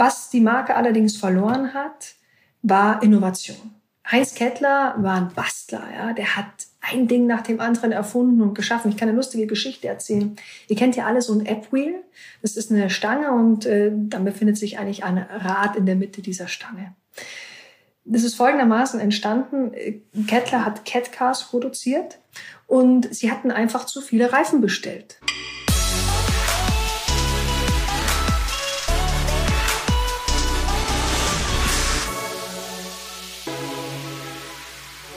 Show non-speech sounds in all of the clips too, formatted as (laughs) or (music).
Was die Marke allerdings verloren hat, war Innovation. Heinz Kettler war ein Bastler, ja. Der hat ein Ding nach dem anderen erfunden und geschaffen. Ich kann eine lustige Geschichte erzählen. Ihr kennt ja alle so ein App-Wheel. Das ist eine Stange und äh, dann befindet sich eigentlich ein Rad in der Mitte dieser Stange. Das ist folgendermaßen entstanden. Kettler hat Catcars produziert und sie hatten einfach zu viele Reifen bestellt.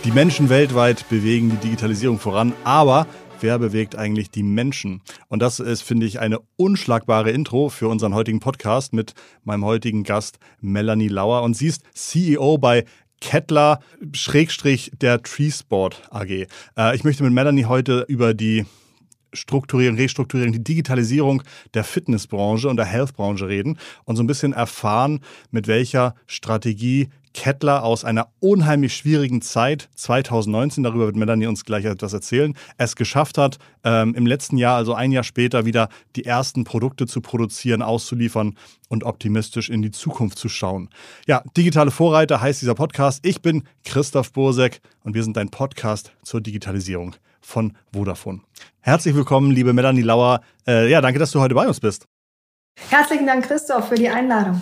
Die Menschen weltweit bewegen die Digitalisierung voran, aber wer bewegt eigentlich die Menschen? Und das ist, finde ich, eine unschlagbare Intro für unseren heutigen Podcast mit meinem heutigen Gast Melanie Lauer. Und sie ist CEO bei Kettler Schrägstrich der Treesport AG. Äh, ich möchte mit Melanie heute über die Strukturierung, Restrukturierung, die Digitalisierung der Fitnessbranche und der Healthbranche reden und so ein bisschen erfahren, mit welcher Strategie Kettler aus einer unheimlich schwierigen Zeit 2019, darüber wird Melanie uns gleich etwas erzählen, es geschafft hat, ähm, im letzten Jahr, also ein Jahr später, wieder die ersten Produkte zu produzieren, auszuliefern und optimistisch in die Zukunft zu schauen. Ja, digitale Vorreiter heißt dieser Podcast. Ich bin Christoph Bursek und wir sind dein Podcast zur Digitalisierung von Vodafone. Herzlich willkommen, liebe Melanie Lauer. Äh, ja, danke, dass du heute bei uns bist. Herzlichen Dank, Christoph, für die Einladung.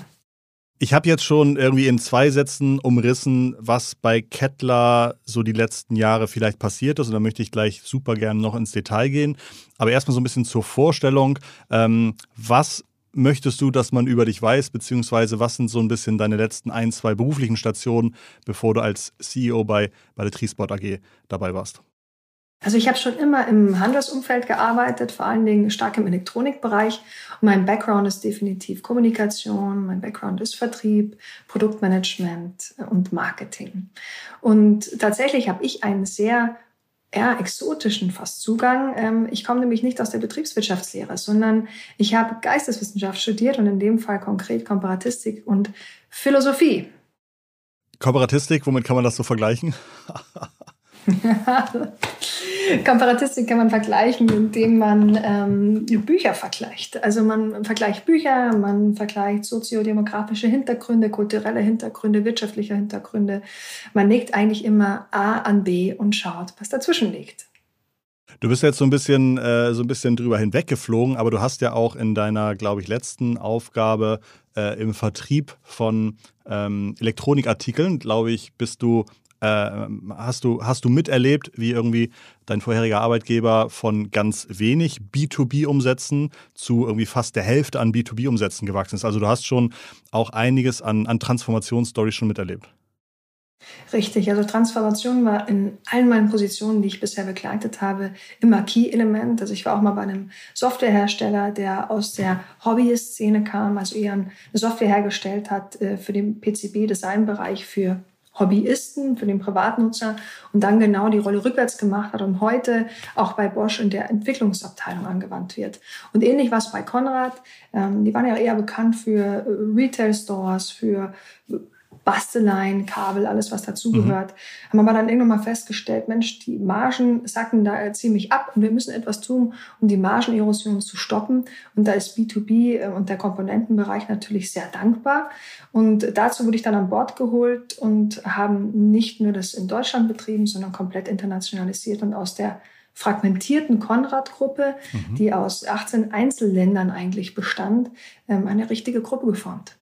Ich habe jetzt schon irgendwie in zwei Sätzen umrissen, was bei Kettler so die letzten Jahre vielleicht passiert ist. Und da möchte ich gleich super gerne noch ins Detail gehen. Aber erstmal so ein bisschen zur Vorstellung. Ähm, was möchtest du, dass man über dich weiß, beziehungsweise was sind so ein bisschen deine letzten ein, zwei beruflichen Stationen, bevor du als CEO bei, bei der Trisport AG dabei warst? Also ich habe schon immer im Handelsumfeld gearbeitet, vor allen Dingen stark im Elektronikbereich. Und mein Background ist definitiv Kommunikation, mein Background ist Vertrieb, Produktmanagement und Marketing. Und tatsächlich habe ich einen sehr eher exotischen fast Zugang. Ähm, ich komme nämlich nicht aus der Betriebswirtschaftslehre, sondern ich habe Geisteswissenschaft studiert und in dem Fall konkret Komparatistik und Philosophie. Komparatistik, womit kann man das so vergleichen? (laughs) (laughs) Komparatistik kann man vergleichen, indem man ähm, Bücher vergleicht. Also man vergleicht Bücher, man vergleicht soziodemografische Hintergründe, kulturelle Hintergründe, wirtschaftliche Hintergründe. Man legt eigentlich immer A an B und schaut, was dazwischen liegt. Du bist jetzt so ein bisschen, äh, so ein bisschen drüber hinweggeflogen, aber du hast ja auch in deiner, glaube ich, letzten Aufgabe äh, im Vertrieb von ähm, Elektronikartikeln, glaube ich, bist du hast, du, hast du miterlebt, wie irgendwie dein vorheriger Arbeitgeber von ganz wenig B2B-Umsätzen zu irgendwie fast der Hälfte an B2B-Umsätzen gewachsen ist? Also du hast schon auch einiges an, an Transformationsstories schon miterlebt. Richtig, also Transformation war in allen meinen Positionen, die ich bisher begleitet habe, immer Key-Element. Also ich war auch mal bei einem Softwarehersteller, der aus der Hobbyist-Szene kam, also eher eine Software hergestellt hat äh, für den PCB-Design-Bereich für Hobbyisten, für den Privatnutzer und dann genau die Rolle rückwärts gemacht hat und heute auch bei Bosch in der Entwicklungsabteilung angewandt wird. Und ähnlich war es bei Konrad. Ähm, die waren ja eher bekannt für äh, Retail-Stores, für Basteleien, Kabel, alles was dazugehört. Mhm. Haben aber dann irgendwann mal festgestellt, Mensch, die Margen sacken da ziemlich ab und wir müssen etwas tun, um die Margenerosion zu stoppen. Und da ist B2B äh, und der Komponentenbereich natürlich sehr dankbar. Und dazu wurde ich dann an Bord geholt und haben nicht nur das in Deutschland betrieben, sondern komplett internationalisiert und aus der fragmentierten Konrad-Gruppe, mhm. die aus 18 Einzelländern eigentlich bestand, ähm, eine richtige Gruppe geformt.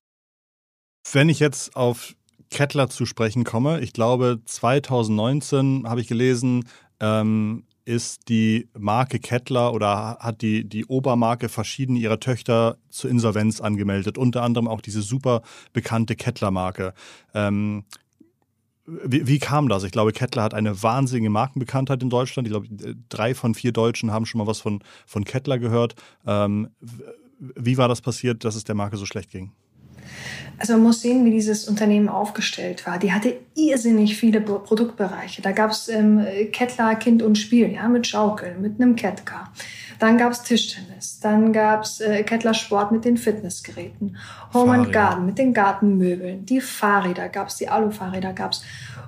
Wenn ich jetzt auf Kettler zu sprechen komme, ich glaube 2019 habe ich gelesen, ähm, ist die Marke Kettler oder hat die, die Obermarke verschiedene ihrer Töchter zur Insolvenz angemeldet, unter anderem auch diese super bekannte Kettler-Marke. Ähm, wie, wie, kam das? Ich glaube, Kettler hat eine wahnsinnige Markenbekanntheit in Deutschland. Ich glaube, drei von vier Deutschen haben schon mal was von, von Kettler gehört. Ähm, wie war das passiert, dass es der Marke so schlecht ging? Also man muss sehen, wie dieses Unternehmen aufgestellt war. Die hatte irrsinnig viele Produktbereiche. Da gab es ähm, Kettler Kind und Spiel, ja, mit Schaukel, mit einem Kettcar. Dann gab es Tischtennis. Dann gab es äh, Kettler Sport mit den Fitnessgeräten. Home Fahrräder. and Garden mit den Gartenmöbeln. Die Fahrräder gab es, die Alufahrräder gab es.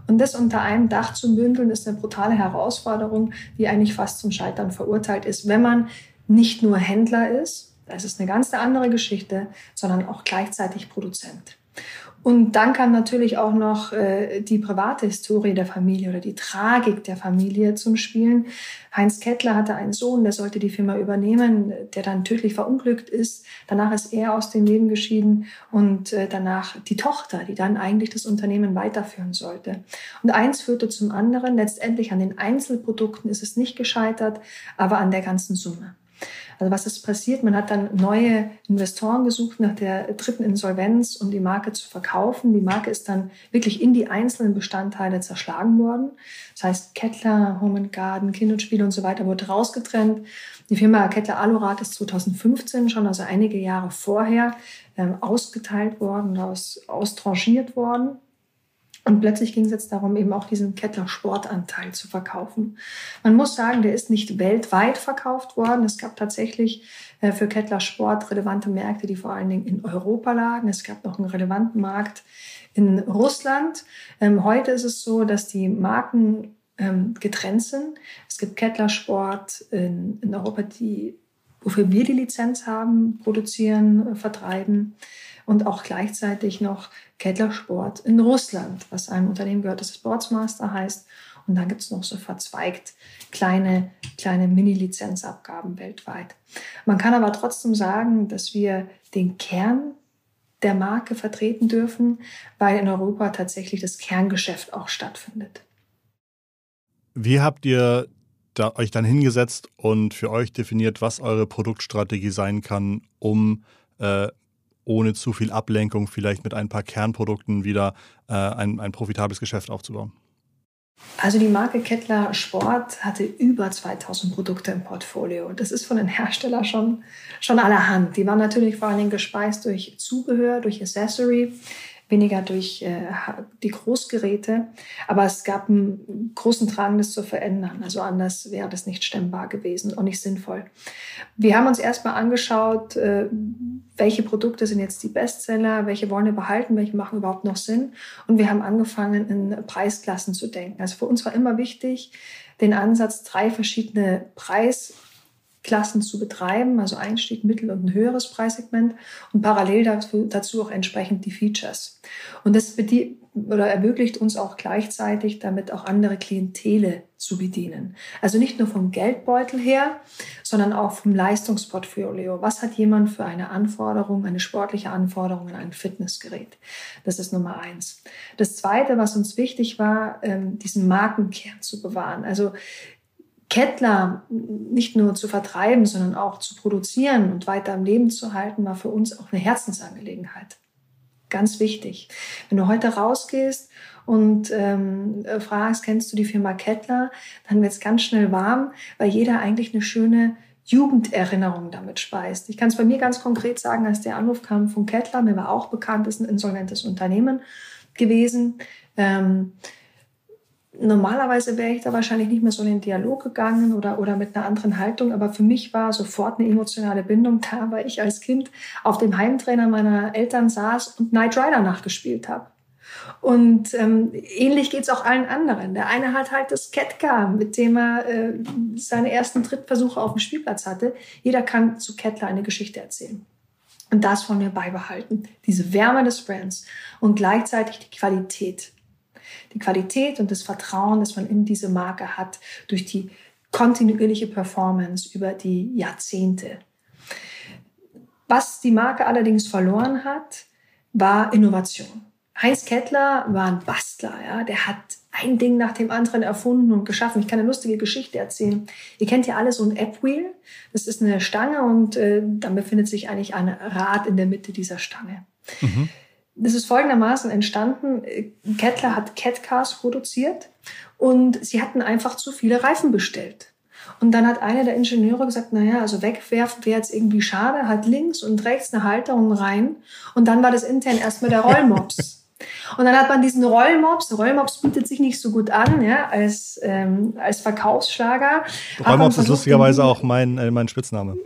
Und das unter einem Dach zu bündeln, ist eine brutale Herausforderung, die eigentlich fast zum Scheitern verurteilt ist, wenn man nicht nur Händler ist, Das ist eine ganz andere Geschichte, sondern auch gleichzeitig Produzent. Und dann kam natürlich auch noch äh, die private Historie der Familie oder die Tragik der Familie zum Spielen. Heinz Kettler hatte einen Sohn, der sollte die Firma übernehmen, der dann tödlich verunglückt ist. Danach ist er aus dem Leben geschieden und äh, danach die Tochter, die dann eigentlich das Unternehmen weiterführen sollte. Und eins führte zum anderen. Letztendlich an den Einzelprodukten ist es nicht gescheitert, aber an der ganzen Summe. Also was ist passiert? Man hat dann neue Investoren gesucht nach der dritten Insolvenz, um die Marke zu verkaufen. Die Marke ist dann wirklich in die einzelnen Bestandteile zerschlagen worden. Das heißt, Kettler, Home Garden, Kind und Spiele und so weiter wurde rausgetrennt. Die Firma Kettler Alurat ist 2015 schon, also einige Jahre vorher, ähm, ausgeteilt worden, aus, austranchiert worden. Und plötzlich ging es jetzt darum, eben auch diesen Kettler Sportanteil zu verkaufen. Man muss sagen, der ist nicht weltweit verkauft worden. Es gab tatsächlich äh, für Kettler Sport relevante Märkte, die vor allen Dingen in Europa lagen. Es gab noch einen relevanten Markt in Russland. Ähm, heute ist es so, dass die Marken ähm, getrennt sind. Es gibt Kettler Sport in, in Europa, die, wofür wir die Lizenz haben, produzieren, äh, vertreiben und auch gleichzeitig noch Kettler Sport in Russland, was einem Unternehmen gehört, das Sportsmaster heißt. Und dann gibt es noch so verzweigt kleine, kleine Mini-Lizenzabgaben weltweit. Man kann aber trotzdem sagen, dass wir den Kern der Marke vertreten dürfen, weil in Europa tatsächlich das Kerngeschäft auch stattfindet. Wie habt ihr da euch dann hingesetzt und für euch definiert, was eure Produktstrategie sein kann, um äh, ohne zu viel Ablenkung vielleicht mit ein paar Kernprodukten wieder äh, ein, ein profitables Geschäft aufzubauen? Also die Marke Kettler Sport hatte über 2000 Produkte im Portfolio. Das ist von den Herstellern schon, schon allerhand. Die waren natürlich vor allen Dingen gespeist durch Zubehör, durch Accessory weniger durch äh, die Großgeräte. Aber es gab einen großen Drang, das zu verändern. Also anders wäre das nicht stemmbar gewesen und nicht sinnvoll. Wir haben uns erstmal angeschaut, äh, welche Produkte sind jetzt die Bestseller, welche wollen wir behalten, welche machen überhaupt noch Sinn. Und wir haben angefangen, in Preisklassen zu denken. Also für uns war immer wichtig, den Ansatz, drei verschiedene Preis Klassen zu betreiben, also Einstieg, Mittel und ein höheres Preissegment und parallel dazu, dazu auch entsprechend die Features. Und das oder ermöglicht uns auch gleichzeitig damit auch andere Klientele zu bedienen. Also nicht nur vom Geldbeutel her, sondern auch vom Leistungsportfolio. Was hat jemand für eine Anforderung, eine sportliche Anforderung an ein Fitnessgerät? Das ist Nummer eins. Das zweite, was uns wichtig war, ähm, diesen Markenkern zu bewahren. Also Kettler nicht nur zu vertreiben, sondern auch zu produzieren und weiter am Leben zu halten, war für uns auch eine Herzensangelegenheit. Ganz wichtig. Wenn du heute rausgehst und ähm, fragst, kennst du die Firma Kettler, dann wird es ganz schnell warm, weil jeder eigentlich eine schöne Jugenderinnerung damit speist. Ich kann es bei mir ganz konkret sagen, als der Anruf kam von Kettler, mir war auch bekannt, ist ein insolventes Unternehmen gewesen. Ähm, Normalerweise wäre ich da wahrscheinlich nicht mehr so in den Dialog gegangen oder, oder mit einer anderen Haltung, aber für mich war sofort eine emotionale Bindung da, weil ich als Kind auf dem Heimtrainer meiner Eltern saß und Knight Rider nachgespielt habe. Und ähm, ähnlich geht's auch allen anderen. Der eine hat halt das Kettcar, mit dem er äh, seine ersten Trittversuche auf dem Spielplatz hatte. Jeder kann zu Kettler eine Geschichte erzählen. Und das wollen wir beibehalten. Diese Wärme des Brands und gleichzeitig die Qualität die Qualität und das Vertrauen, das man in diese Marke hat, durch die kontinuierliche Performance über die Jahrzehnte. Was die Marke allerdings verloren hat, war Innovation. Heinz Kettler war ein Bastler, ja, der hat ein Ding nach dem anderen erfunden und geschaffen. Ich kann eine lustige Geschichte erzählen. Ihr kennt ja alle so ein App-Wheel. Das ist eine Stange und äh, dann befindet sich eigentlich ein Rad in der Mitte dieser Stange. Mhm. Das ist folgendermaßen entstanden. Kettler hat Catcars produziert und sie hatten einfach zu viele Reifen bestellt. Und dann hat einer der Ingenieure gesagt, naja, also wegwerfen wäre jetzt irgendwie schade, hat links und rechts eine Halterung rein. Und dann war das intern erstmal der (laughs) Rollmops. Und dann hat man diesen Rollmops. Rollmops bietet sich nicht so gut an, ja, als, ähm, als Verkaufsschlager. Rollmops ist lustigerweise auch mein, äh, mein Spitzname.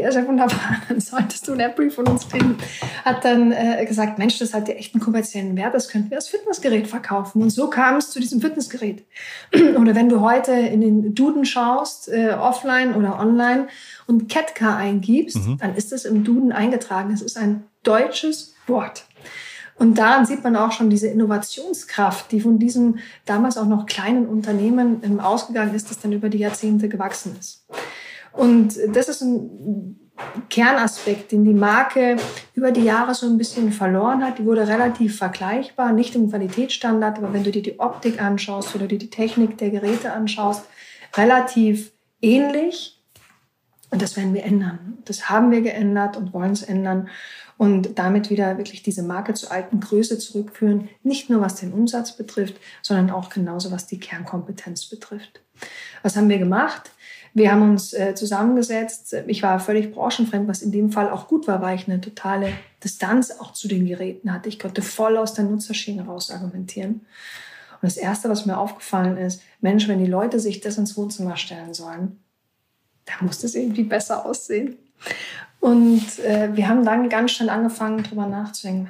Ja, sehr wunderbar, (laughs) dann solltest du einen App-Brief von uns kriegen. Hat dann äh, gesagt, Mensch, das hat ja echt einen kommerziellen Wert, das könnten wir als Fitnessgerät verkaufen. Und so kam es zu diesem Fitnessgerät. (clears throat) oder wenn du heute in den Duden schaust, äh, offline oder online, und Ketka eingibst, mhm. dann ist es im Duden eingetragen. Es ist ein deutsches Wort. Und daran sieht man auch schon diese Innovationskraft, die von diesem damals auch noch kleinen Unternehmen ähm, ausgegangen ist, das dann über die Jahrzehnte gewachsen ist. Und das ist ein Kernaspekt, den die Marke über die Jahre so ein bisschen verloren hat. Die wurde relativ vergleichbar, nicht im Qualitätsstandard, aber wenn du dir die Optik anschaust oder dir die Technik der Geräte anschaust, relativ ähnlich. Und das werden wir ändern. Das haben wir geändert und wollen es ändern und damit wieder wirklich diese Marke zur alten Größe zurückführen, nicht nur was den Umsatz betrifft, sondern auch genauso was die Kernkompetenz betrifft. Was haben wir gemacht? Wir haben uns äh, zusammengesetzt. Ich war völlig branchenfremd, was in dem Fall auch gut war, weil ich eine totale Distanz auch zu den Geräten hatte. Ich konnte voll aus der Nutzerschiene raus argumentieren. Und das Erste, was mir aufgefallen ist, Mensch, wenn die Leute sich das ins Wohnzimmer stellen sollen, dann muss das irgendwie besser aussehen. Und äh, wir haben dann ganz schnell angefangen, darüber nachzudenken,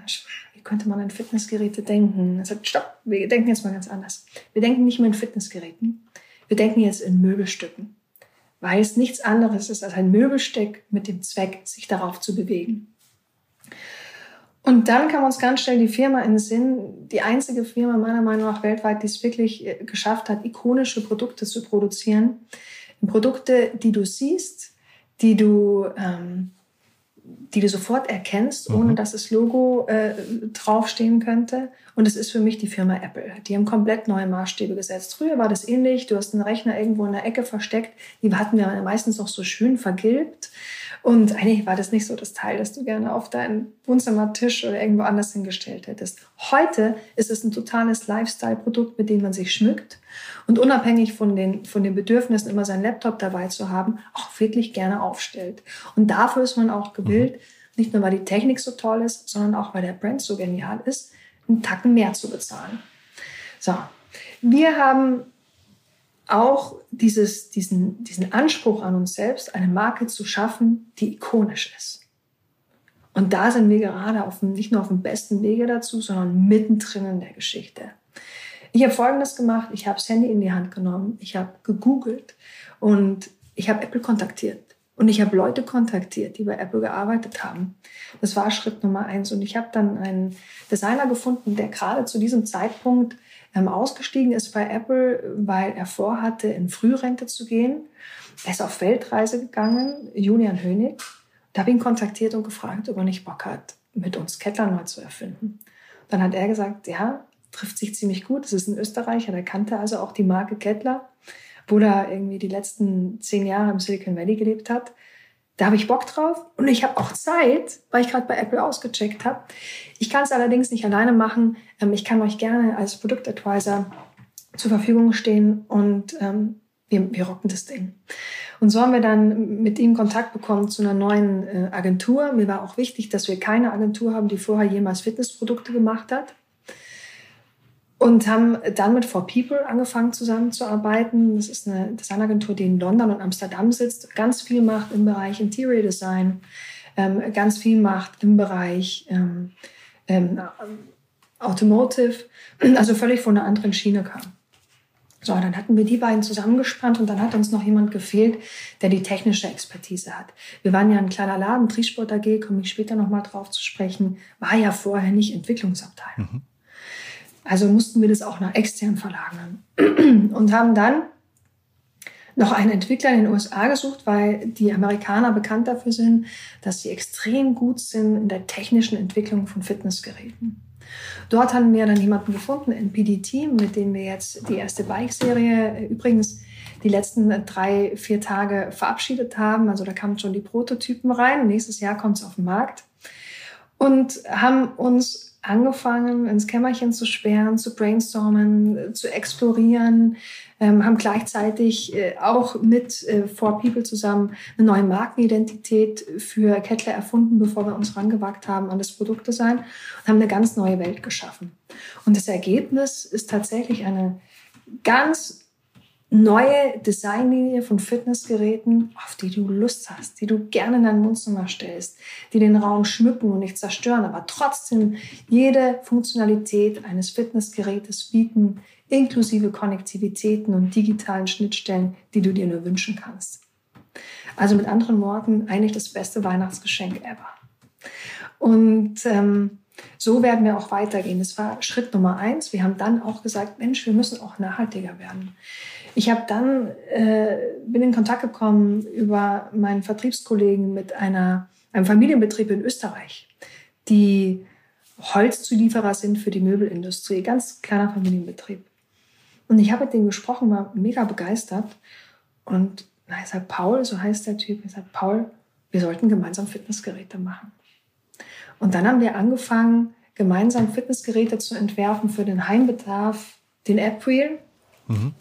wie könnte man an Fitnessgeräte denken? Also, stopp, wir denken jetzt mal ganz anders. Wir denken nicht mehr in Fitnessgeräten, wir denken jetzt in Möbelstücken, weil es nichts anderes ist als ein Möbelstück mit dem Zweck, sich darauf zu bewegen. Und dann kam uns ganz schnell die Firma in den Sinn, die einzige Firma meiner Meinung nach weltweit, die es wirklich äh, geschafft hat, ikonische Produkte zu produzieren. Produkte, die du siehst, die du ähm, die du sofort erkennst, ohne mhm. dass das Logo äh, draufstehen könnte. Und es ist für mich die Firma Apple. Die haben komplett neue Maßstäbe gesetzt. Früher war das ähnlich. Du hast einen Rechner irgendwo in der Ecke versteckt. Die hatten wir meistens auch so schön vergilbt. Und eigentlich war das nicht so das Teil, das du gerne auf deinen Wohnzimmertisch oder irgendwo anders hingestellt hättest. Heute ist es ein totales Lifestyle-Produkt, mit dem man sich schmückt und unabhängig von den, von den Bedürfnissen, immer seinen Laptop dabei zu haben, auch wirklich gerne aufstellt. Und dafür ist man auch gewillt, mhm. nicht nur weil die Technik so toll ist, sondern auch weil der Brand so genial ist, einen Tacken mehr zu bezahlen. So, wir haben auch dieses, diesen, diesen Anspruch an uns selbst, eine Marke zu schaffen, die ikonisch ist. Und da sind wir gerade auf dem, nicht nur auf dem besten Wege dazu, sondern mittendrin in der Geschichte. Ich habe Folgendes gemacht. Ich habe das Handy in die Hand genommen. Ich habe gegoogelt und ich habe Apple kontaktiert. Und ich habe Leute kontaktiert, die bei Apple gearbeitet haben. Das war Schritt Nummer eins. Und ich habe dann einen Designer gefunden, der gerade zu diesem Zeitpunkt ausgestiegen ist bei Apple, weil er vorhatte, in Frührente zu gehen. Er ist auf Weltreise gegangen, Julian Hönig. Da habe ich ihn kontaktiert und gefragt, ob er nicht Bock hat, mit uns Kettler neu zu erfinden. Dann hat er gesagt, ja, trifft sich ziemlich gut. Das ist ein Österreicher, der kannte also auch die Marke Kettler, wo er irgendwie die letzten zehn Jahre im Silicon Valley gelebt hat. Da habe ich Bock drauf und ich habe auch Zeit, weil ich gerade bei Apple ausgecheckt habe. Ich kann es allerdings nicht alleine machen. Ähm, ich kann euch gerne als Produktadvisor zur Verfügung stehen und ähm, wir, wir rocken das Ding. Und so haben wir dann mit ihm Kontakt bekommen zu einer neuen äh, Agentur. Mir war auch wichtig, dass wir keine Agentur haben, die vorher jemals Fitnessprodukte gemacht hat und haben dann mit For People angefangen zusammenzuarbeiten. Das ist eine Designagentur, die in London und Amsterdam sitzt, ganz viel macht im Bereich Interior Design, ähm, ganz viel macht im Bereich ähm, ähm, Automotive, also völlig von einer anderen Schiene kam. So, dann hatten wir die beiden zusammengespannt und dann hat uns noch jemand gefehlt, der die technische Expertise hat. Wir waren ja ein kleiner Laden, Triesport AG, komme ich später nochmal drauf zu sprechen, war ja vorher nicht Entwicklungsabteilung. Mhm. Also mussten wir das auch nach extern verlagern (clears throat) und haben dann noch einen Entwickler in den USA gesucht, weil die Amerikaner bekannt dafür sind, dass sie extrem gut sind in der technischen Entwicklung von Fitnessgeräten. Dort haben wir dann jemanden gefunden, ein PD-Team, mit dem wir jetzt die erste Bike-Serie übrigens die letzten drei, vier Tage verabschiedet haben. Also da kamen schon die Prototypen rein. Nächstes Jahr kommt es auf den Markt. Und haben uns angefangen, ins Kämmerchen zu sperren, zu brainstormen, zu explorieren, ähm, haben gleichzeitig äh, auch mit äh, Four People zusammen eine neue Markenidentität für Kettler erfunden, bevor wir uns rangewagt haben an das Produktdesign und haben eine ganz neue Welt geschaffen. Und das Ergebnis ist tatsächlich eine ganz neue Designlinie von Fitnessgeräten, auf die du Lust hast, die du gerne in dein Wohnzimmer stellst, die den Raum schmücken und nicht zerstören, aber trotzdem jede Funktionalität eines Fitnessgerätes bieten, inklusive Konnektivitäten und digitalen Schnittstellen, die du dir nur wünschen kannst. Also mit anderen Worten, eigentlich das beste Weihnachtsgeschenk ever. Und ähm, so werden wir auch weitergehen. Das war Schritt Nummer eins. Wir haben dann auch gesagt, Mensch, wir müssen auch nachhaltiger werden. Ich habe dann äh, bin in Kontakt gekommen über meinen Vertriebskollegen mit einer, einem Familienbetrieb in Österreich, die Holzzulieferer sind für die Möbelindustrie, ganz kleiner Familienbetrieb. Und ich habe mit denen gesprochen, war mega begeistert. Und na, ich sage, Paul, so heißt der Typ, ich sage, Paul, wir sollten gemeinsam Fitnessgeräte machen. Und dann haben wir angefangen, gemeinsam Fitnessgeräte zu entwerfen für den Heimbedarf, den App-Wheel. Mhm.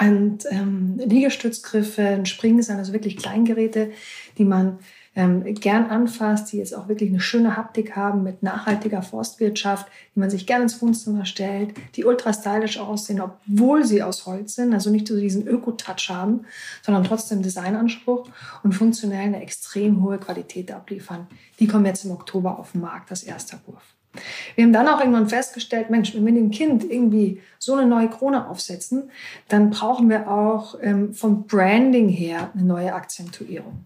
Und ähm, Liegestützgriffe, ein Springseil, also wirklich Kleingeräte, die man ähm, gern anfasst, die jetzt auch wirklich eine schöne Haptik haben mit nachhaltiger Forstwirtschaft, die man sich gerne ins Wohnzimmer stellt, die ultra stylisch aussehen, obwohl sie aus Holz sind, also nicht so diesen Öko-Touch haben, sondern trotzdem Designanspruch und funktionell eine extrem hohe Qualität abliefern. Die kommen jetzt im Oktober auf den Markt, das erste Wurf. Wir haben dann auch irgendwann festgestellt, Mensch, wenn wir dem Kind irgendwie so eine neue Krone aufsetzen, dann brauchen wir auch ähm, vom Branding her eine neue Akzentuierung.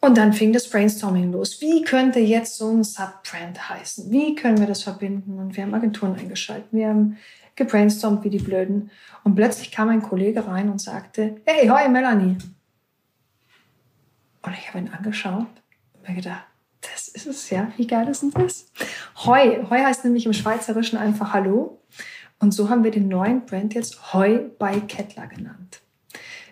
Und dann fing das Brainstorming los. Wie könnte jetzt so ein Subbrand heißen? Wie können wir das verbinden? Und wir haben Agenturen eingeschaltet. Wir haben gebrainstormt wie die Blöden. Und plötzlich kam ein Kollege rein und sagte, hey, hoi Melanie. Und ich habe ihn angeschaut und mir gedacht, das ist es ja. Wie geil ist denn das? Heu. Heu heißt nämlich im Schweizerischen einfach Hallo. Und so haben wir den neuen Brand jetzt Heu bei Kettler genannt.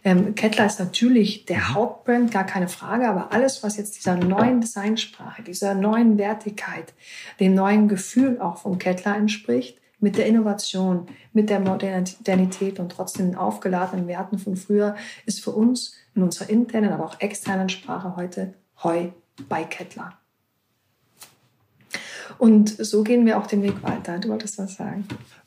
Ähm, Kettler ist natürlich der mhm. Hauptbrand, gar keine Frage, aber alles, was jetzt dieser neuen Designsprache, dieser neuen Wertigkeit, dem neuen Gefühl auch von Kettler entspricht, mit der Innovation, mit der Modernität und trotzdem den aufgeladenen Werten von früher, ist für uns in unserer internen, aber auch externen Sprache heute Heu bei Kettler. Und so gehen wir auch den Weg weiter. Du wolltest was sagen.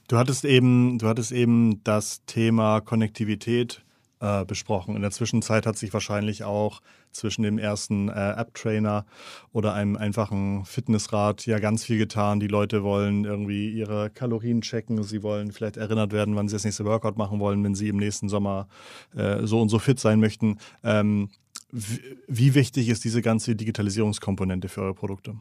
Du hattest eben, du hattest eben das Thema Konnektivität äh, besprochen. In der Zwischenzeit hat sich wahrscheinlich auch zwischen dem ersten äh, App-Trainer oder einem einfachen Fitnessrad ja ganz viel getan. Die Leute wollen irgendwie ihre Kalorien checken. Sie wollen vielleicht erinnert werden, wann sie das nächste Workout machen wollen, wenn sie im nächsten Sommer äh, so und so fit sein möchten. Ähm, wie wichtig ist diese ganze Digitalisierungskomponente für eure Produkte?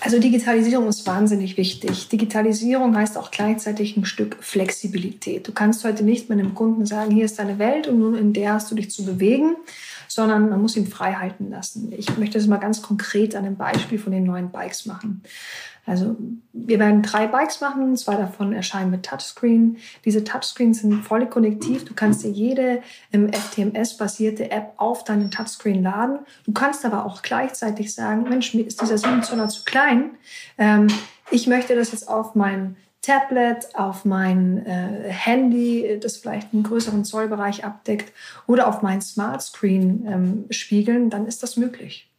Also Digitalisierung ist wahnsinnig wichtig. Digitalisierung heißt auch gleichzeitig ein Stück Flexibilität. Du kannst heute nicht mit einem Kunden sagen, hier ist deine Welt und nun in der hast du dich zu bewegen, sondern man muss ihn frei halten lassen. Ich möchte das mal ganz konkret an einem Beispiel von den neuen Bikes machen. Also wir werden drei Bikes machen, zwei davon erscheinen mit Touchscreen. Diese Touchscreens sind voll konnektiv. Du kannst dir jede im FTMS-basierte App auf deinen Touchscreen laden. Du kannst aber auch gleichzeitig sagen, Mensch, mir ist dieser 7 Zoller zu klein. Ähm, ich möchte das jetzt auf mein Tablet, auf mein äh, Handy, das vielleicht einen größeren Zollbereich abdeckt, oder auf mein Smart Screen ähm, spiegeln, dann ist das möglich.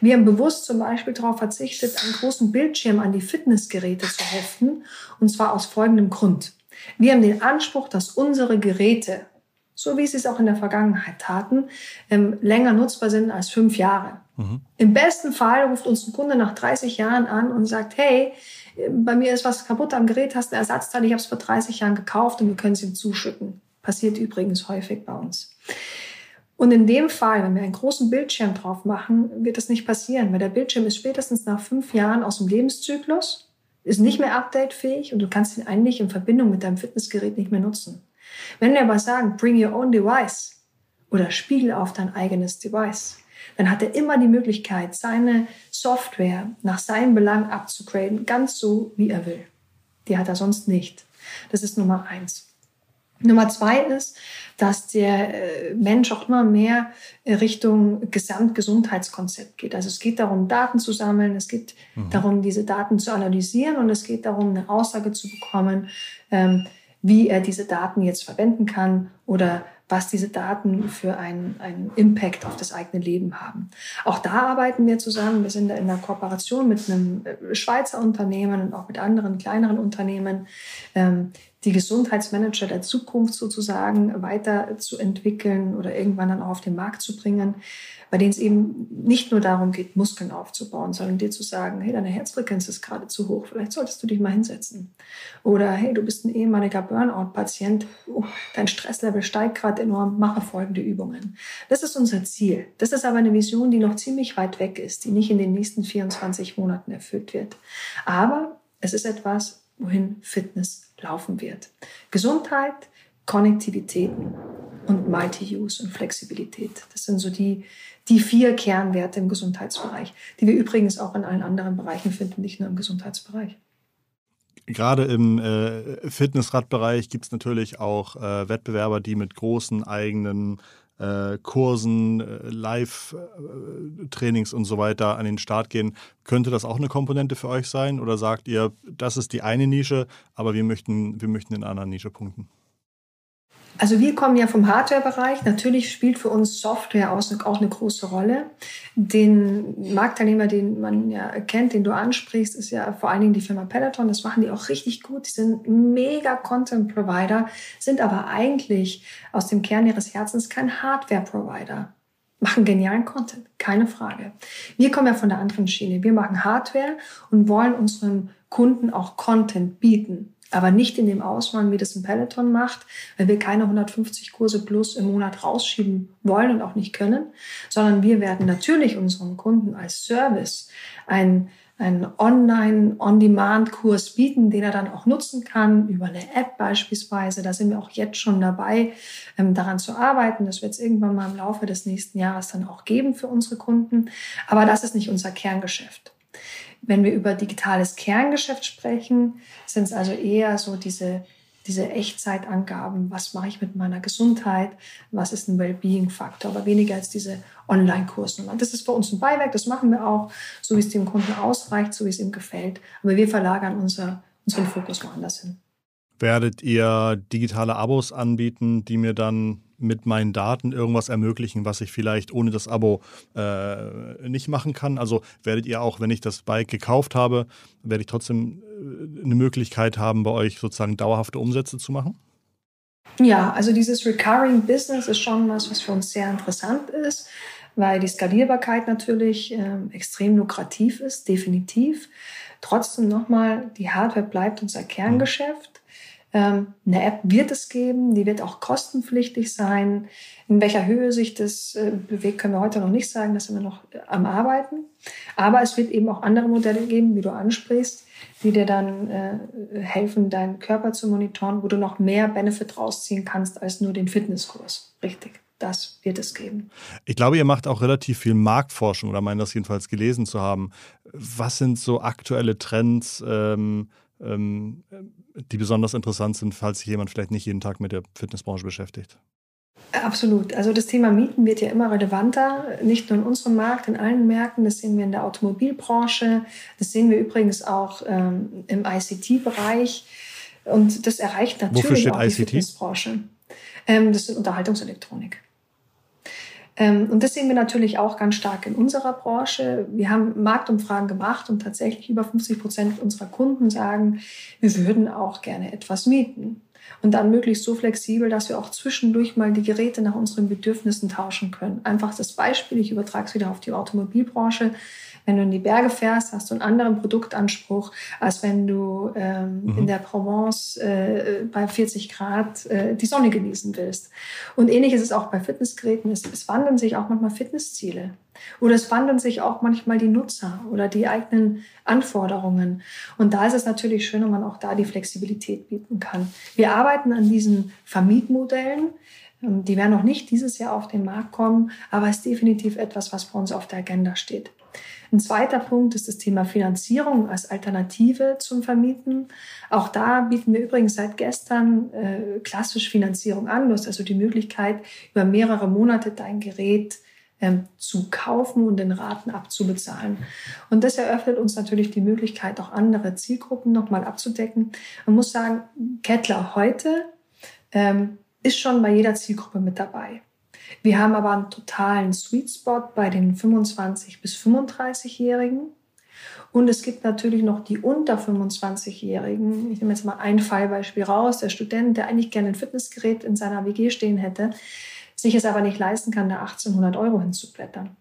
Wir haben bewusst zum Beispiel darauf verzichtet, einen großen Bildschirm an die Fitnessgeräte zu heften, und zwar aus folgendem Grund. Wir haben den Anspruch, dass unsere Geräte, so wie sie es auch in der Vergangenheit taten, ähm, länger nutzbar sind als fünf Jahre. Mhm. Im besten Fall ruft uns ein Kunde nach 30 Jahren an und sagt, hey, bei mir ist was kaputt am Gerät, hast ein Ersatzteil, ich habe es vor 30 Jahren gekauft und wir können es ihm zuschütten. Passiert übrigens häufig bei uns. Und in dem Fall, wenn wir einen großen Bildschirm drauf machen, wird das nicht passieren, weil der Bildschirm ist spätestens nach fünf Jahren aus dem Lebenszyklus, ist nicht mehr updatefähig und du kannst ihn eigentlich in Verbindung mit deinem Fitnessgerät nicht mehr nutzen. Wenn wir aber sagen, bring your own device oder spiegel auf dein eigenes Device, dann hat er immer die Möglichkeit, seine Software nach seinem Belang abzugraden, ganz so, wie er will. Die hat er sonst nicht. Das ist Nummer eins. Nummer zwei ist, dass der äh, Mensch auch immer mehr Richtung Gesamtgesundheitskonzept geht. Also es geht darum, Daten zu sammeln, es geht mhm. darum, diese Daten zu analysieren und es geht darum, eine Aussage zu bekommen, ähm, wie er diese Daten jetzt verwenden kann oder was diese Daten für einen, einen Impact auf das eigene Leben haben. Auch da arbeiten wir zusammen. Wir sind in einer Kooperation mit einem äh, Schweizer Unternehmen und auch mit anderen kleineren Unternehmen, ähm, die Gesundheitsmanager der Zukunft sozusagen weiterzuentwickeln oder irgendwann dann auch auf den Markt zu bringen, bei denen es eben nicht nur darum geht, Muskeln aufzubauen, sondern dir zu sagen, hey, deine Herzfrequenz ist gerade zu hoch, vielleicht solltest du dich mal hinsetzen. Oder hey, du bist ein ehemaliger Burnout-Patient, oh, dein Stresslevel steigt gerade enorm, mache folgende Übungen. Das ist unser Ziel. Das ist aber eine Vision, die noch ziemlich weit weg ist, die nicht in den nächsten 24 Monaten erfüllt wird. Aber es ist etwas, wohin Fitness laufen wird. Gesundheit, Konnektivitäten und Multi-Use und Flexibilität. Das sind so die, die vier Kernwerte im Gesundheitsbereich, die wir übrigens auch in allen anderen Bereichen finden, nicht nur im Gesundheitsbereich. Gerade im äh, Fitnessradbereich gibt es natürlich auch äh, Wettbewerber, die mit großen eigenen äh, Kursen, äh, Live-Trainings und so weiter an den Start gehen. Könnte das auch eine Komponente für euch sein? Oder sagt ihr, das ist die eine Nische, aber wir möchten, wir möchten in einer anderen Nische punkten? Also wir kommen ja vom Hardware-Bereich. Natürlich spielt für uns Software auch eine große Rolle. Den Marktteilnehmer, den man ja kennt, den du ansprichst, ist ja vor allen Dingen die Firma Peloton. Das machen die auch richtig gut. Die sind mega Content-Provider, sind aber eigentlich aus dem Kern ihres Herzens kein Hardware-Provider. Machen genialen Content, keine Frage. Wir kommen ja von der anderen Schiene. Wir machen Hardware und wollen unseren Kunden auch Content bieten aber nicht in dem Ausmaß, wie das ein Peloton macht, weil wir keine 150 Kurse plus im Monat rausschieben wollen und auch nicht können, sondern wir werden natürlich unseren Kunden als Service ein einen Online-On-Demand-Kurs bieten, den er dann auch nutzen kann, über eine App beispielsweise. Da sind wir auch jetzt schon dabei, ähm, daran zu arbeiten. Das wird es irgendwann mal im Laufe des nächsten Jahres dann auch geben für unsere Kunden. Aber das ist nicht unser Kerngeschäft. Wenn wir über digitales Kerngeschäft sprechen, sind es also eher so diese, diese Echtzeitangaben, was mache ich mit meiner Gesundheit, was ist ein Wellbeing-Faktor, aber weniger als diese Online-Kursnummer. Das ist für uns ein Beiwerk, das machen wir auch, so wie es dem Kunden ausreicht, so wie es ihm gefällt. Aber wir verlagern unser, unseren Fokus woanders hin. Werdet ihr digitale Abos anbieten, die mir dann mit meinen Daten irgendwas ermöglichen, was ich vielleicht ohne das Abo äh, nicht machen kann? Also werdet ihr auch, wenn ich das Bike gekauft habe, werde ich trotzdem äh, eine Möglichkeit haben, bei euch sozusagen dauerhafte Umsätze zu machen? Ja, also dieses Recurring Business ist schon was, was für uns sehr interessant ist, weil die Skalierbarkeit natürlich äh, extrem lukrativ ist, definitiv. Trotzdem nochmal, die Hardware bleibt unser Kerngeschäft. Ähm, eine App wird es geben, die wird auch kostenpflichtig sein. In welcher Höhe sich das äh, bewegt, können wir heute noch nicht sagen, da sind wir noch äh, am Arbeiten. Aber es wird eben auch andere Modelle geben, wie du ansprichst, die dir dann äh, helfen, deinen Körper zu monitoren, wo du noch mehr Benefit rausziehen kannst als nur den Fitnesskurs. Richtig. Das wird es geben. Ich glaube, ihr macht auch relativ viel Marktforschung oder meinen das jedenfalls gelesen zu haben. Was sind so aktuelle Trends? Ähm ähm, die besonders interessant sind, falls sich jemand vielleicht nicht jeden Tag mit der Fitnessbranche beschäftigt? Absolut. Also das Thema Mieten wird ja immer relevanter, nicht nur in unserem Markt, in allen Märkten. Das sehen wir in der Automobilbranche. Das sehen wir übrigens auch ähm, im ICT-Bereich. Und das erreicht natürlich auch die ICT? Fitnessbranche. Ähm, das ist Unterhaltungselektronik. Ähm, und das sehen wir natürlich auch ganz stark in unserer Branche. Wir haben Marktumfragen gemacht und tatsächlich über 50 Prozent unserer Kunden sagen, wir würden auch gerne etwas mieten. Und dann möglichst so flexibel, dass wir auch zwischendurch mal die Geräte nach unseren Bedürfnissen tauschen können. Einfach das Beispiel, ich übertrage es wieder auf die Automobilbranche. Wenn du in die Berge fährst, hast du einen anderen Produktanspruch, als wenn du ähm, mhm. in der Provence äh, bei 40 Grad äh, die Sonne genießen willst. Und ähnlich ist es auch bei Fitnessgeräten. Es, es wandeln sich auch manchmal Fitnessziele. Oder es wandeln sich auch manchmal die Nutzer oder die eigenen Anforderungen. Und da ist es natürlich schön, wenn man auch da die Flexibilität bieten kann. Wir arbeiten an diesen Vermietmodellen. Ähm, die werden noch nicht dieses Jahr auf den Markt kommen, aber es ist definitiv etwas, was bei uns auf der Agenda steht. Ein zweiter Punkt ist das Thema Finanzierung als Alternative zum Vermieten. Auch da bieten wir übrigens seit gestern äh, klassisch Finanzierung an. Du hast also die Möglichkeit, über mehrere Monate dein Gerät ähm, zu kaufen und in Raten abzubezahlen. Und das eröffnet uns natürlich die Möglichkeit, auch andere Zielgruppen nochmal abzudecken. Man muss sagen, Kettler heute ähm, ist schon bei jeder Zielgruppe mit dabei. Wir haben aber einen totalen Sweet Spot bei den 25 bis 35-Jährigen. Und es gibt natürlich noch die unter 25-Jährigen. Ich nehme jetzt mal ein Fallbeispiel raus. Der Student, der eigentlich gerne ein Fitnessgerät in seiner WG stehen hätte, sich es aber nicht leisten kann, da 1800 Euro hinzublättern.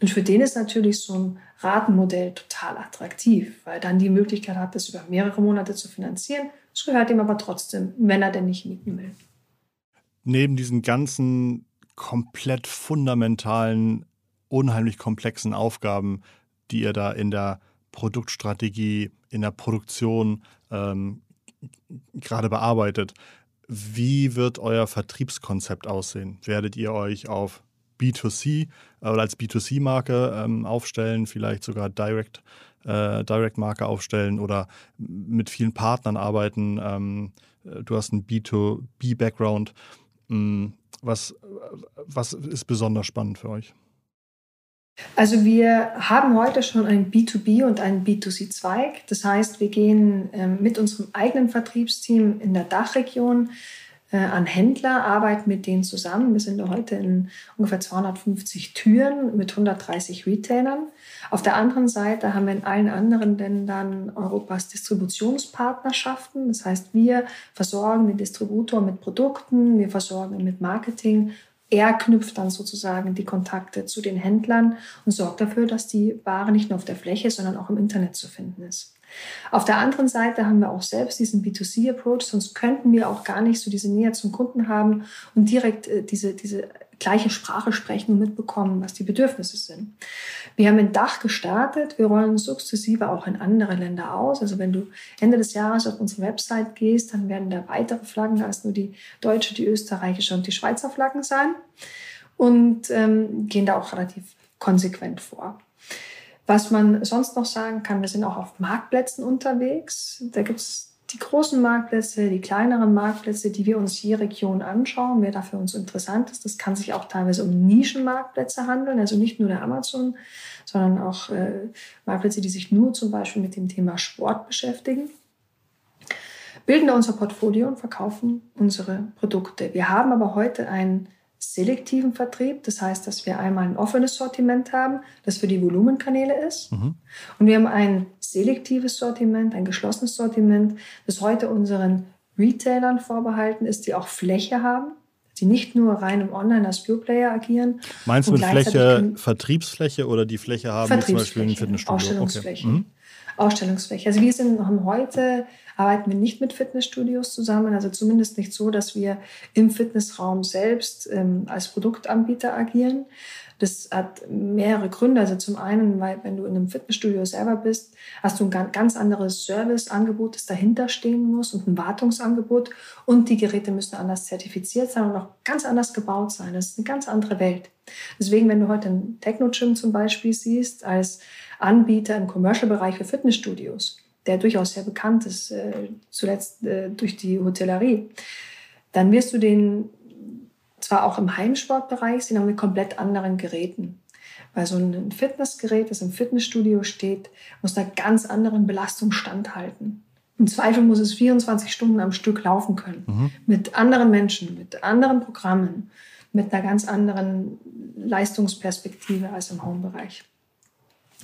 Und für den ist natürlich so ein Ratenmodell total attraktiv, weil dann die Möglichkeit hat, das über mehrere Monate zu finanzieren. Es gehört ihm aber trotzdem, wenn er denn nicht mieten will. Neben diesen ganzen komplett fundamentalen, unheimlich komplexen Aufgaben, die ihr da in der Produktstrategie, in der Produktion ähm, gerade bearbeitet, wie wird euer Vertriebskonzept aussehen? Werdet ihr euch auf B2C äh, oder als B2C-Marke ähm, aufstellen, vielleicht sogar Direct, äh, Direct-Marke aufstellen oder mit vielen Partnern arbeiten? Ähm, äh, du hast einen B2B-Background. Ähm, was, was ist besonders spannend für euch? Also wir haben heute schon einen B2B und einen B2C-Zweig. Das heißt, wir gehen ähm, mit unserem eigenen Vertriebsteam in der Dachregion an Händler, arbeiten mit denen zusammen. Wir sind heute in ungefähr 250 Türen mit 130 Retailern. Auf der anderen Seite haben wir in allen anderen Ländern Europas Distributionspartnerschaften. Das heißt, wir versorgen den Distributor mit Produkten, wir versorgen ihn mit Marketing er knüpft dann sozusagen die Kontakte zu den Händlern und sorgt dafür, dass die Ware nicht nur auf der Fläche, sondern auch im Internet zu finden ist. Auf der anderen Seite haben wir auch selbst diesen B2C-Approach, sonst könnten wir auch gar nicht so diese Nähe zum Kunden haben und direkt äh, diese, diese gleiche Sprache sprechen und mitbekommen, was die Bedürfnisse sind. Wir haben in Dach gestartet, wir rollen sukzessive auch in andere Länder aus. Also wenn du Ende des Jahres auf unsere Website gehst, dann werden da weitere Flaggen als nur die deutsche, die österreichische und die Schweizer Flaggen sein und ähm, gehen da auch relativ konsequent vor. Was man sonst noch sagen kann, wir sind auch auf Marktplätzen unterwegs. Da gibt es die großen Marktplätze, die kleineren Marktplätze, die wir uns je Region anschauen, wer da für uns interessant ist. Das kann sich auch teilweise um Nischenmarktplätze handeln, also nicht nur der Amazon, sondern auch äh, Marktplätze, die sich nur zum Beispiel mit dem Thema Sport beschäftigen. Bilden da unser Portfolio und verkaufen unsere Produkte. Wir haben aber heute ein selektiven Vertrieb. Das heißt, dass wir einmal ein offenes Sortiment haben, das für die Volumenkanäle ist. Mhm. Und wir haben ein selektives Sortiment, ein geschlossenes Sortiment, das heute unseren Retailern vorbehalten ist, die auch Fläche haben, die nicht nur rein im Online als Pure Player agieren. Meinst du mit Fläche Vertriebsfläche oder die Fläche haben, wie zum Beispiel ein Fitnessstudio? Ausstellungsfläche. Okay. Mhm. Ausstellungsfläche. Also wir sind, haben heute, arbeiten wir nicht mit Fitnessstudios zusammen, also zumindest nicht so, dass wir im Fitnessraum selbst ähm, als Produktanbieter agieren. Das hat mehrere Gründe. Also zum einen, weil wenn du in einem Fitnessstudio selber bist, hast du ein ganz anderes Serviceangebot, das dahinter stehen muss und ein Wartungsangebot. Und die Geräte müssen anders zertifiziert sein und auch ganz anders gebaut sein. Das ist eine ganz andere Welt. Deswegen, wenn du heute ein Techno-Gym zum Beispiel siehst, als Anbieter im Commercial-Bereich für Fitnessstudios, der durchaus sehr bekannt ist, äh, zuletzt äh, durch die Hotellerie, dann wirst du den zwar auch im Heimsportbereich sehen, aber mit komplett anderen Geräten. Weil so ein Fitnessgerät, das im Fitnessstudio steht, muss einer ganz anderen Belastung standhalten. Im Zweifel muss es 24 Stunden am Stück laufen können. Mhm. Mit anderen Menschen, mit anderen Programmen, mit einer ganz anderen Leistungsperspektive als im Home-Bereich.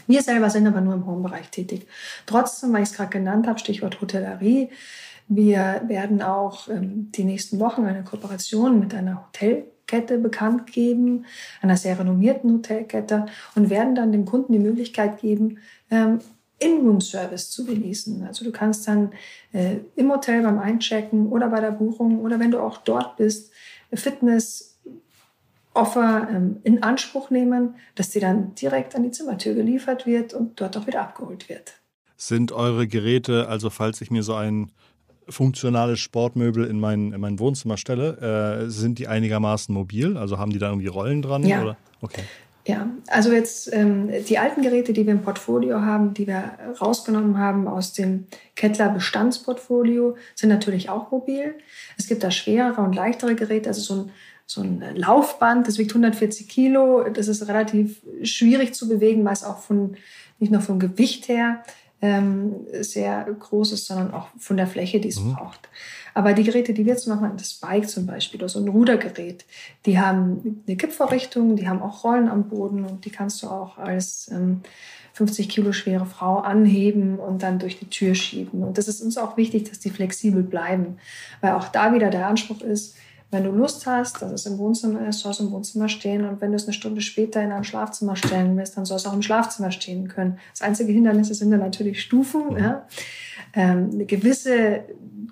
Wir selber sind aber nur im Home-Bereich tätig. Trotzdem, weil ich es gerade genannt habe, Stichwort Hotellerie, wir werden auch ähm, die nächsten Wochen eine Kooperation mit einer Hotelkette bekannt geben, einer sehr renommierten Hotelkette und werden dann dem Kunden die Möglichkeit geben, ähm, In-Room-Service zu genießen. Also du kannst dann äh, im Hotel beim Einchecken oder bei der Buchung oder wenn du auch dort bist, Fitness, Offer ähm, in Anspruch nehmen, dass sie dann direkt an die Zimmertür geliefert wird und dort auch wieder abgeholt wird. Sind eure Geräte, also falls ich mir so ein funktionales Sportmöbel in mein, in mein Wohnzimmer stelle, äh, sind die einigermaßen mobil? Also haben die da irgendwie Rollen dran? Ja. Oder? Okay. Ja, also jetzt ähm, die alten Geräte, die wir im Portfolio haben, die wir rausgenommen haben aus dem Kettler Bestandsportfolio, sind natürlich auch mobil. Es gibt da schwerere und leichtere Geräte, also so ein, so ein Laufband, das wiegt 140 Kilo, das ist relativ schwierig zu bewegen, weil es auch von, nicht nur vom Gewicht her ähm, sehr groß ist, sondern auch von der Fläche, die es mhm. braucht. Aber die Geräte, die wir jetzt machen, das Bike zum Beispiel oder so ein Rudergerät, die haben eine Kippvorrichtung, die haben auch Rollen am Boden und die kannst du auch als ähm, 50 Kilo schwere Frau anheben und dann durch die Tür schieben. Und das ist uns auch wichtig, dass die flexibel bleiben, weil auch da wieder der Anspruch ist, wenn du Lust hast, dass es im Wohnzimmer ist, soll es im Wohnzimmer stehen. Und wenn du es eine Stunde später in ein Schlafzimmer stellen willst, dann soll es auch im Schlafzimmer stehen können. Das einzige Hindernis sind dann natürlich Stufen. Mhm. Ja. Ähm, eine gewisse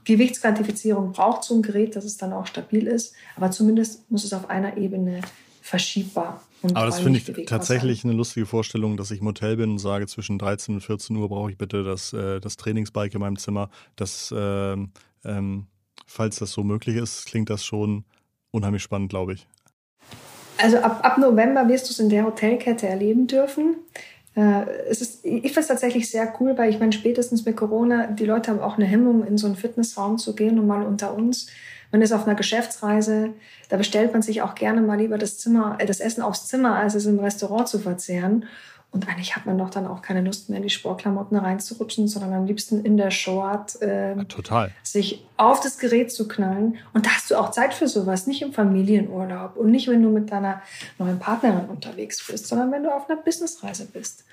Gewichtsquantifizierung braucht so ein Gerät, dass es dann auch stabil ist. Aber zumindest muss es auf einer Ebene verschiebbar Aber das finde ich tatsächlich eine lustige Vorstellung, dass ich im Hotel bin und sage, zwischen 13 und 14 Uhr brauche ich bitte das, äh, das Trainingsbike in meinem Zimmer. Das äh, ähm, falls das so möglich ist, klingt das schon unheimlich spannend, glaube ich. Also ab, ab November wirst du es in der Hotelkette erleben dürfen. Äh, es ist, ich finde es tatsächlich sehr cool, weil ich meine, spätestens mit Corona, die Leute haben auch eine Hemmung, in so einen Fitnessraum zu gehen und mal unter uns. Man ist auf einer Geschäftsreise, da bestellt man sich auch gerne mal lieber das Zimmer, äh, das Essen aufs Zimmer, als es im Restaurant zu verzehren. Und eigentlich hat man doch dann auch keine Lust mehr, in die Sportklamotten reinzurutschen, sondern am liebsten in der Short äh, Total. sich auf das Gerät zu knallen. Und da hast du auch Zeit für sowas, nicht im Familienurlaub und nicht, wenn du mit deiner neuen Partnerin unterwegs bist, sondern wenn du auf einer Businessreise bist.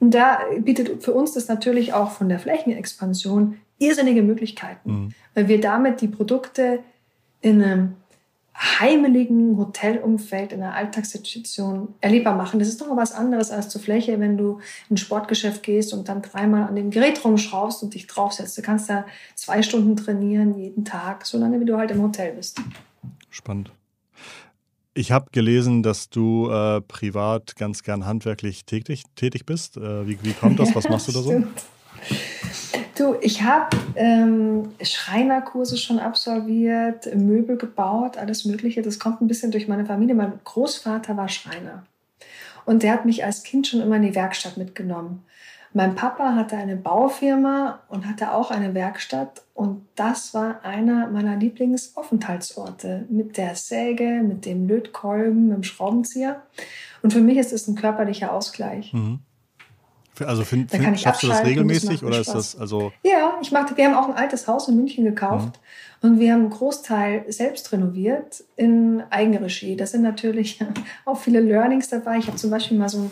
Und da bietet für uns das natürlich auch von der Flächenexpansion irrsinnige Möglichkeiten, mhm. weil wir damit die Produkte in einem heimeligen Hotelumfeld, in einer Alltagssituation erlebbar machen. Das ist doch mal was anderes als zur Fläche, wenn du in ein Sportgeschäft gehst und dann dreimal an dem Gerät rumschraubst und dich draufsetzt. Du kannst da zwei Stunden trainieren, jeden Tag, solange wie du halt im Hotel bist. Spannend. Ich habe gelesen, dass du äh, privat ganz gern handwerklich tätig, tätig bist. Äh, wie, wie kommt das? Was machst du da so? (laughs) Du, ich habe ähm, Schreinerkurse schon absolviert, Möbel gebaut, alles Mögliche. Das kommt ein bisschen durch meine Familie. Mein Großvater war Schreiner. Und der hat mich als Kind schon immer in die Werkstatt mitgenommen. Mein Papa hatte eine Baufirma und hatte auch eine Werkstatt. Und das war einer meiner Lieblingsaufenthaltsorte. Mit der Säge, mit dem Lötkolben, mit dem Schraubenzieher. Und für mich ist es ein körperlicher Ausgleich. Mhm. Also find, find, schaffst du das regelmäßig oder ist das also? Ja, ich mache. Wir haben auch ein altes Haus in München gekauft mhm. und wir haben einen Großteil selbst renoviert in Eigenregie. Da sind natürlich (laughs) auch viele Learnings dabei. Ich habe zum Beispiel mal so ein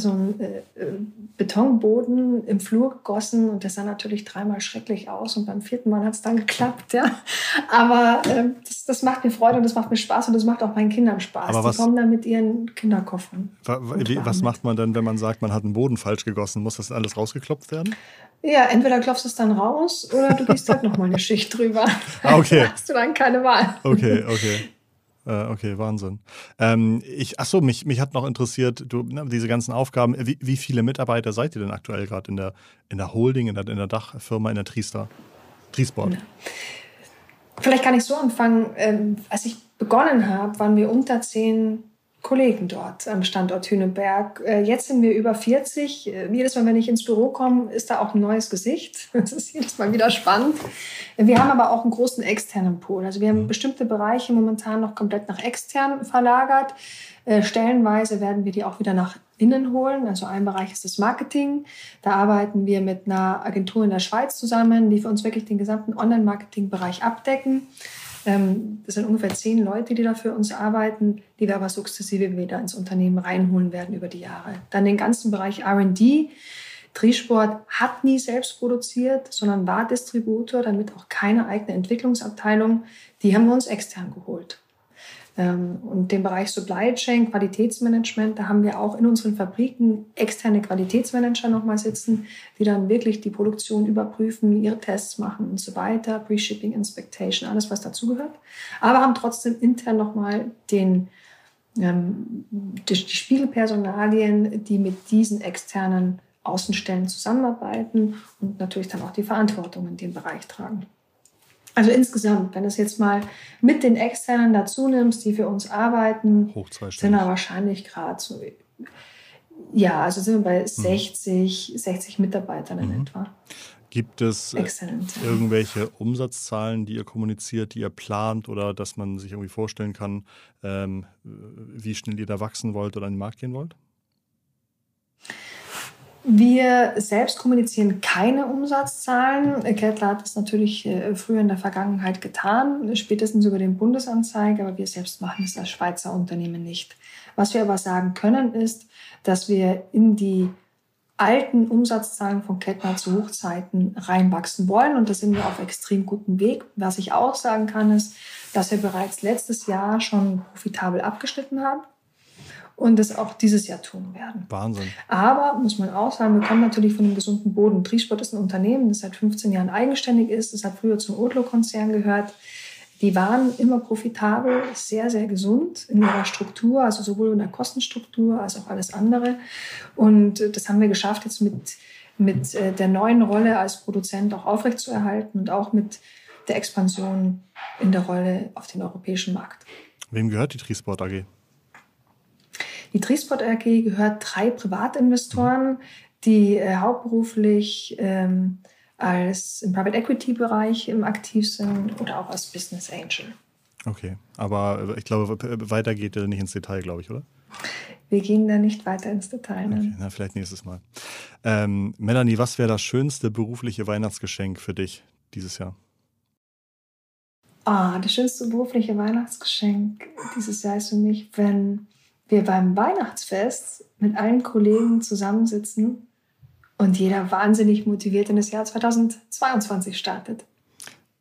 so einen äh, äh, Betonboden im Flur gegossen und das sah natürlich dreimal schrecklich aus und beim vierten Mal hat es dann geklappt, ja. Aber äh, das, das, macht mir Freude und das macht mir Spaß und das macht auch meinen Kindern Spaß. Aber was, Die kommen dann mit ihren Kinderkoffern. was macht man denn, wenn man sagt, man hat einen Boden falsch gegossen? Muss das alles rausgeklopft werden? Ja, entweder klopfst du es dann raus oder du gehst halt nochmal eine Schicht drüber. Ah, okay. (laughs) Da hast du dann keine Wahl. Okay, okay. Äh, okay, Wahnsinn. Ähm, ich, achso, mich, mich hat noch interessiert, du, ne, diese ganzen Aufgaben, wie, wie viele Mitarbeiter seid ihr denn aktuell gerade in der, in der Holding, in der, in der Dachfirma, in der Triester? Triesport? Vielleicht kann ich so anfangen. Ähm, als ich begonnen habe, waren wir unter zehn Kollegen dort am Standort Hüneberg. Äh, jetzt sind wir über 40. Äh, jedes Mal, wenn ich ins Büro komme, ist da auch ein neues Gesicht. (laughs) Das ist jedes Mal wieder spannend. Wir haben aber auch einen großen externen Pool. Also wir haben mhm. bestimmte Bereiche momentan noch komplett nach extern verlagert. Äh, stellenweise werden wir die auch wieder nach innen holen. Also ein Bereich ist das Marketing. Da arbeiten wir mit einer Agentur in der Schweiz zusammen, die für uns wirklich den gesamten Online-Marketing-Bereich abdecken. Ähm, das sind ungefähr zehn Leute, die da für uns arbeiten, die wir aber sukzessive wieder ins Unternehmen reinholen werden über die Jahre. Dann den ganzen Bereich R&D. Triesport hat nie selbst produziert, sondern war Distributor, damit auch keine eigene Entwicklungsabteilung. Die haben wir uns extern geholt. Ähm, und den Bereich Supply Chain, Qualitätsmanagement, da haben wir auch in unseren Fabriken externe Qualitätsmanager nochmal sitzen, die dann wirklich die Produktion überprüfen, ihre Tests machen und so weiter, Pre-Shipping Inspectation, alles was dazugehört. Aber haben trotzdem intern nochmal den, ähm, die, die Spiegelpersonalien, die mit diesen externen Außenstellen zusammenarbeiten und natürlich dann auch die Verantwortung in dem Bereich tragen. Also insgesamt, wenn du es jetzt mal mit den Externen dazu nimmst, die für uns arbeiten, sind wir wahrscheinlich gerade so, ja, also sind wir bei 60, mhm. 60 Mitarbeitern in mhm. etwa. Gibt es Excellent, irgendwelche Umsatzzahlen, die ihr kommuniziert, die ihr plant oder dass man sich irgendwie vorstellen kann, ähm, wie schnell ihr da wachsen wollt oder an den Markt gehen wollt? Wir selbst kommunizieren keine Umsatzzahlen. Kettler hat das natürlich äh, früher in der Vergangenheit getan, spätestens über den Bundesanzeiger, aber wir selbst machen es als Schweizer Unternehmen nicht. Was wir aber sagen können, ist, dass wir in die alten Umsatzzahlen von Kettner zu Hochzeiten reinwachsen wollen. Und da sind wir auf extrem gutem Weg. Was ich auch sagen kann, ist, dass wir bereits letztes Jahr schon profitabel abgeschnitten haben und das auch dieses Jahr tun werden. Wahnsinn. Aber muss man auch sagen, wir kommen natürlich von einem gesunden Boden. Triesport ist ein Unternehmen, das seit 15 Jahren eigenständig ist. Das hat früher zum Odlo-Konzern gehört. Die waren immer profitabel, sehr, sehr gesund in ihrer Struktur, also sowohl in der Kostenstruktur als auch alles andere. Und das haben wir geschafft, jetzt mit, mit äh, der neuen Rolle als Produzent auch aufrechtzuerhalten und auch mit der Expansion in der Rolle auf den europäischen Markt. Wem gehört die Trisport AG? Die Trisport AG gehört drei Privatinvestoren, die äh, hauptberuflich ähm, als im Private Equity Bereich aktiv sind oder auch als Business Angel. Okay, aber ich glaube, weiter geht er nicht ins Detail, glaube ich, oder? Wir gehen da nicht weiter ins Detail. Ne? Okay, na, vielleicht nächstes Mal. Ähm, Melanie, was wäre das schönste berufliche Weihnachtsgeschenk für dich dieses Jahr? Ah, das schönste berufliche Weihnachtsgeschenk dieses Jahr ist für mich, wenn wir beim Weihnachtsfest mit allen Kollegen zusammensitzen und jeder wahnsinnig motiviert in das Jahr 2022 startet.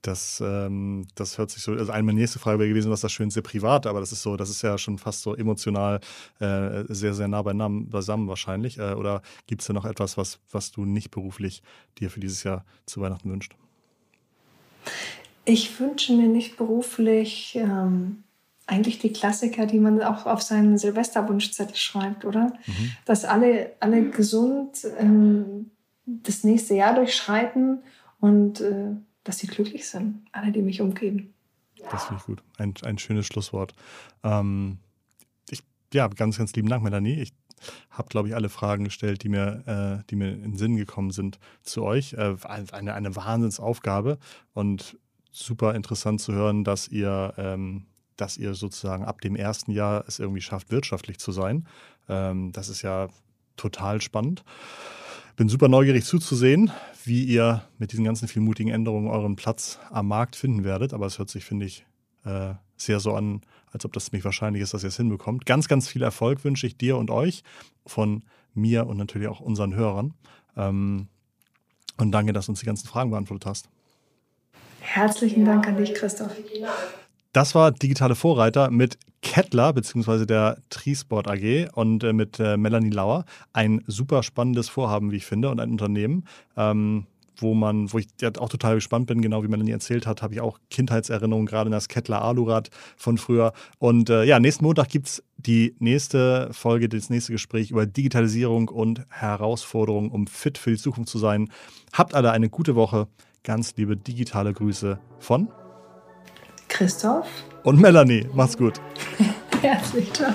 Das, ähm, das hört sich so, also eine nächste Frage wäre gewesen, was das Schönste privat, aber das ist so, das ist ja schon fast so emotional äh, sehr, sehr nah beisammen wahrscheinlich. Äh, oder gibt es da noch etwas, was, was du nicht beruflich dir für dieses Jahr zu Weihnachten wünschst? Ich wünsche mir nicht beruflich ähm, eigentlich die Klassiker, die man auch auf seinen Silvesterwunschzettel schreibt, oder? Mhm. Dass alle, alle gesund ähm, das nächste Jahr durchschreiten und äh, dass sie glücklich sind, alle, die mich umgeben. Das finde ich gut. Ein, ein schönes Schlusswort. Ähm, ich, ja, ganz, ganz lieben Dank, Melanie. Ich habe, glaube ich, alle Fragen gestellt, die mir, äh, die mir in den Sinn gekommen sind zu euch. Äh, eine, eine Wahnsinnsaufgabe und super interessant zu hören, dass ihr ähm, dass ihr sozusagen ab dem ersten Jahr es irgendwie schafft, wirtschaftlich zu sein. Ähm, das ist ja total spannend. Bin super neugierig zuzusehen, wie ihr mit diesen ganzen vielen mutigen Änderungen euren Platz am Markt finden werdet. Aber es hört sich, finde ich, äh, sehr so an, als ob das ziemlich wahrscheinlich ist, dass ihr es hinbekommt. Ganz, ganz viel Erfolg wünsche ich dir und euch von mir und natürlich auch unseren Hörern. Ähm, und danke, dass du uns die ganzen Fragen beantwortet hast. Herzlichen Dank an dich, Christoph. Das war Digitale Vorreiter mit Kettler bzw. der Trisport AG und äh, mit äh, Melanie Lauer. Ein super spannendes Vorhaben, wie ich finde, und ein Unternehmen, ähm, wo man, wo ich ja auch total gespannt bin, genau wie Melanie erzählt hat, habe ich auch Kindheitserinnerungen, gerade in das Kettler Alurad von früher. Und äh, ja, nächsten Montag gibt es die nächste Folge, das nächste Gespräch über Digitalisierung und Herausforderungen, um fit für die Zukunft zu sein. Habt alle eine gute Woche. Ganz liebe digitale Grüße von Christoph und Melanie. Macht's gut. (laughs) Herzlich, ciao.